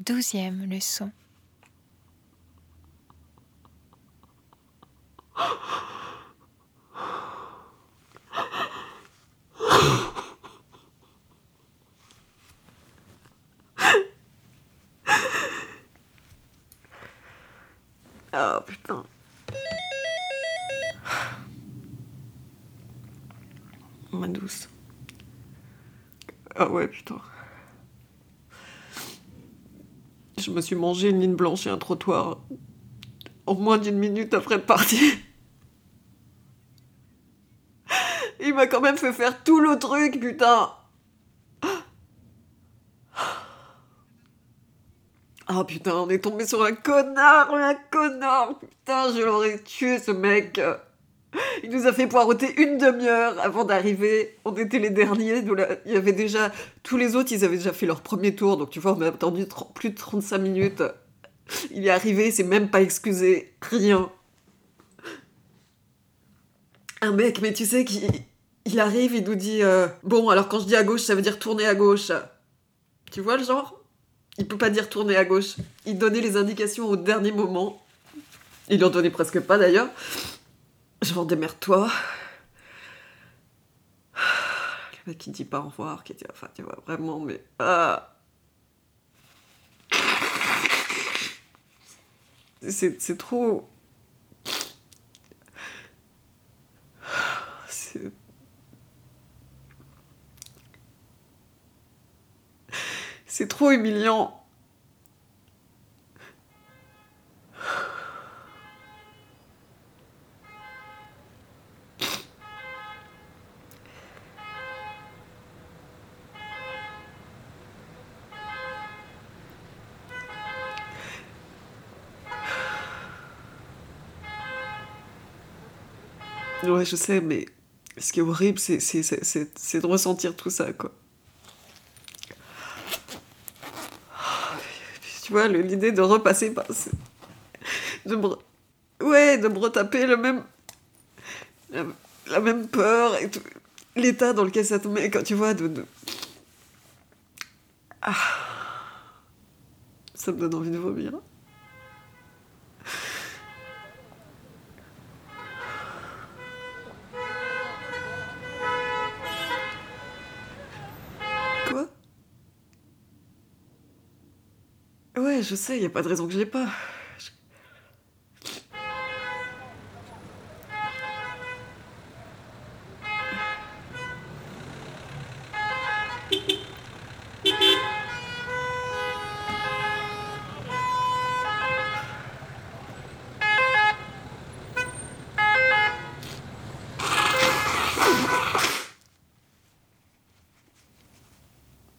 Douzième leçon. Oh putain. Ma douce. Ah ouais, putain. Je me suis mangé une ligne blanche et un trottoir en moins d'une minute après être parti. Il m'a quand même fait faire tout le truc, putain. Ah putain, on est tombé sur un connard, un connard, putain, je l'aurais tué ce mec. Il nous a fait poireauter une demi-heure avant d'arriver. On était les derniers. Il y avait déjà tous les autres, ils avaient déjà fait leur premier tour. Donc tu vois, on a attendu plus de 35 minutes. Il est arrivé, il s'est même pas excusé, rien. Un mec, mais tu sais qu'il il arrive, il nous dit euh, bon, alors quand je dis à gauche, ça veut dire tourner à gauche. Tu vois le genre? Il peut pas dire tourner à gauche. Il donnait les indications au dernier moment. Il en donnait presque pas d'ailleurs. Genre démerde-toi. Le mec qui dit pas au revoir, qui dit enfin tu vois vraiment mais ah. C'est trop. C'est trop humiliant. Ouais, je sais, mais ce qui est horrible, c'est de ressentir tout ça, quoi. Tu vois, l'idée de repasser par. De me... Ouais, de me retaper le même. La, même peur et tout. L'état dans lequel ça te met quand tu vois de. Ah. Ça me donne envie de vomir. Ouais, je sais, il a pas de raison que je l'ai pas.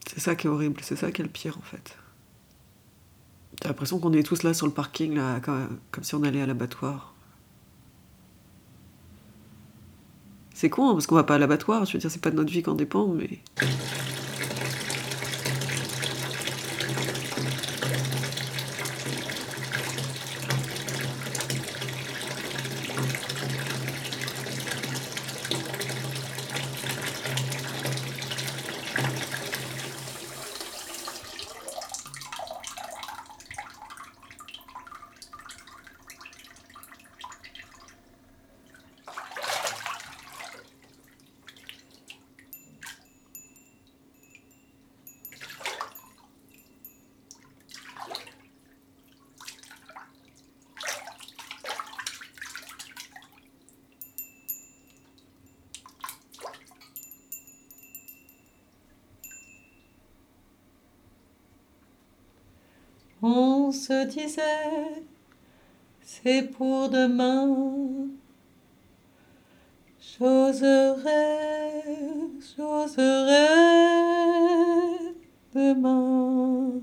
C'est ça qui est horrible, c'est ça qui est le pire en fait. L'impression qu'on est tous là sur le parking, comme, si on allait à l'abattoir. C'est con, hein, parce qu'on va pas à l'abattoir, je veux dire, c'est pas de notre vie qu'en dépend, mais. On se disait, c'est pour demain. J'oserai, j'oserai demain.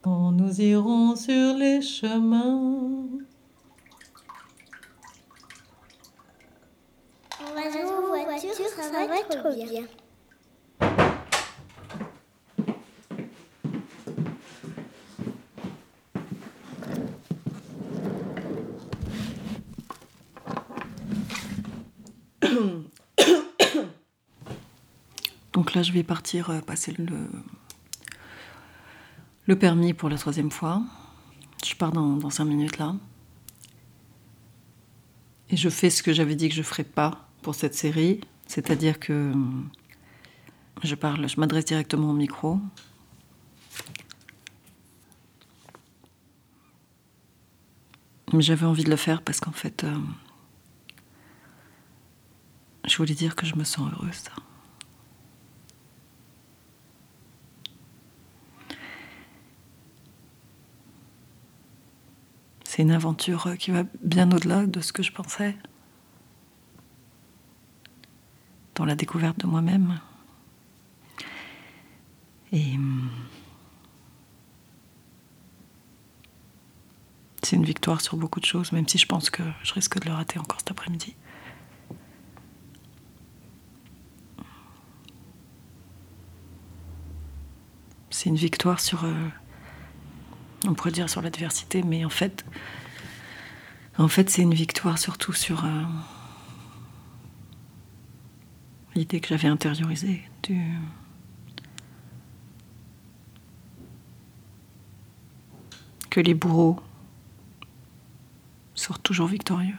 Quand nous irons sur les chemins. Donc là, je vais partir euh, passer le, permis pour la troisième fois. Je pars dans, cinq minutes là. Et je fais ce que j'avais dit que je ferais pas pour cette série, c'est-à-dire que je parle, je m'adresse directement au micro. Mais j'avais envie de le faire parce qu'en fait, euh, je voulais dire que je me sens heureuse. C'est une aventure qui va bien au-delà de ce que je pensais. Dans la découverte de moi-même. Et hum, c'est une victoire sur beaucoup de choses, même si je pense que je risque de le rater encore cet après-midi. C'est une victoire sur, euh, on pourrait dire sur l'adversité, mais en fait, en fait, c'est une victoire surtout sur euh, l'idée que j'avais intériorisée que les bourreaux sortent toujours victorieux.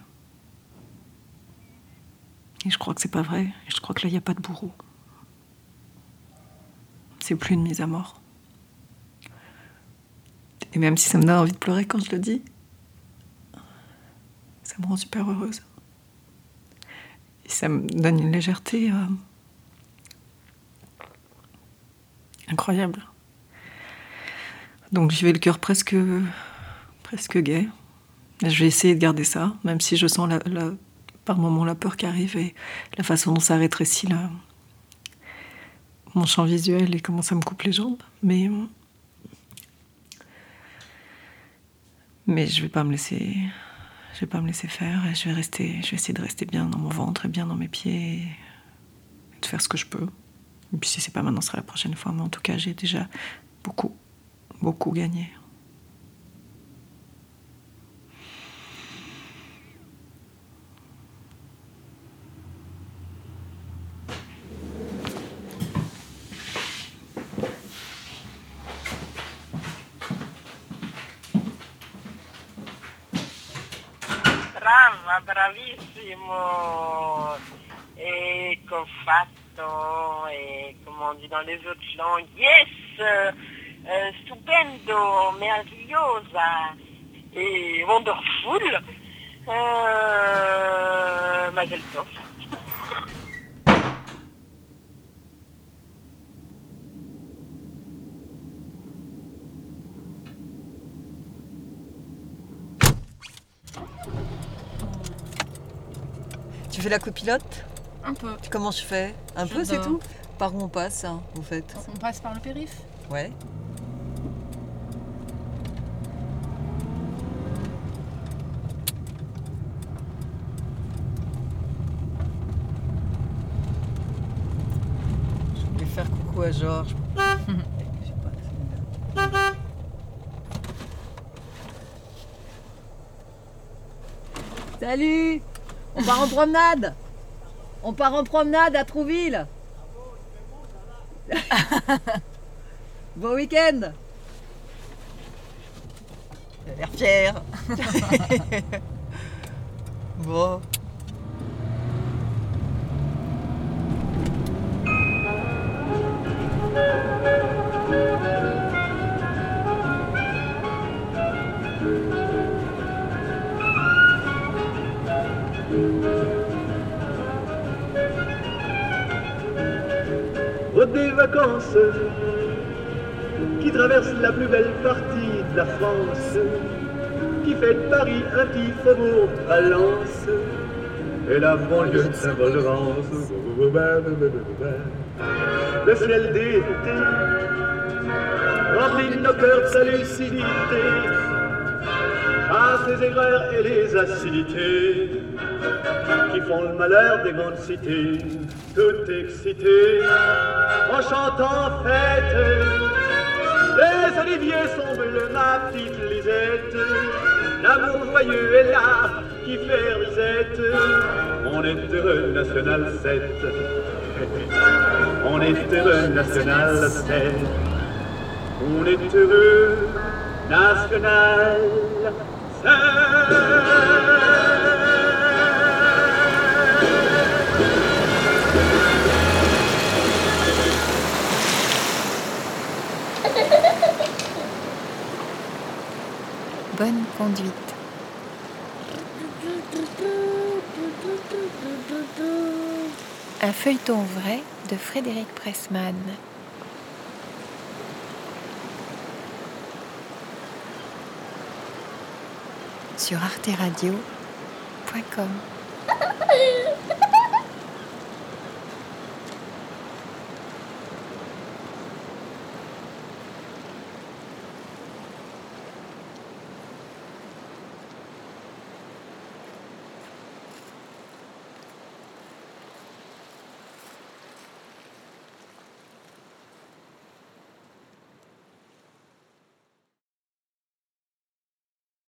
Et je crois que c'est pas vrai. Je crois que là, il n'y a pas de bourreau. C'est plus une mise à mort. Et même si ça me donne envie de pleurer quand je le dis, ça me rend super heureuse. Ça me donne une légèreté euh, incroyable. Donc j'y vais le cœur presque, presque gai. Je vais essayer de garder ça, même si je sens par moments la peur qui arrive et la façon dont ça rétrécit mon champ visuel et comment ça me coupe les jambes. Mais, mais je vais pas me laisser, je vais pas me laisser faire et je vais rester, je vais essayer de rester bien dans mon ventre et bien dans mes pieds et de faire ce que je peux. Et puis si c'est pas maintenant, ce sera la prochaine fois. Mais en tout cas, j'ai déjà beaucoup, beaucoup gagné. Brava, bravissimo. Et qu'ho fatto, comme on dit dans les autres langues, yes, euh, stupendo, meravigliosa, et wonderful. Tov. Tu fais la copilote Un peu. Comment je fais Un peu, c'est tout Par où on passe, hein, en fait On passe par le périph. Ouais. Je voulais faire coucou à Georges. Salut On part en promenade. On part en promenade à Trouville. Bon week-end. Il a l'air fier Bon. Vacances qui traverse la plus belle partie de la France, qui fait de Paris un petit faubourg Valence et la banlieue de Saint-Paul-de-Vence. Le ciel d'été remplit nos cœurs de sa lucidité, chasse les aigreurs et les acidités qui font le malheur des grandes cités, tout excitées, en chantant fête. Les oliviers sont bleus, ma petite Lisette, l'amour joyeux est là qui fait risette. On est heureux, National 7. On est heureux, National 7. On est heureux, national, Bonne Un feuilleton vrai de Frédéric Pressman. Sur arteradio.com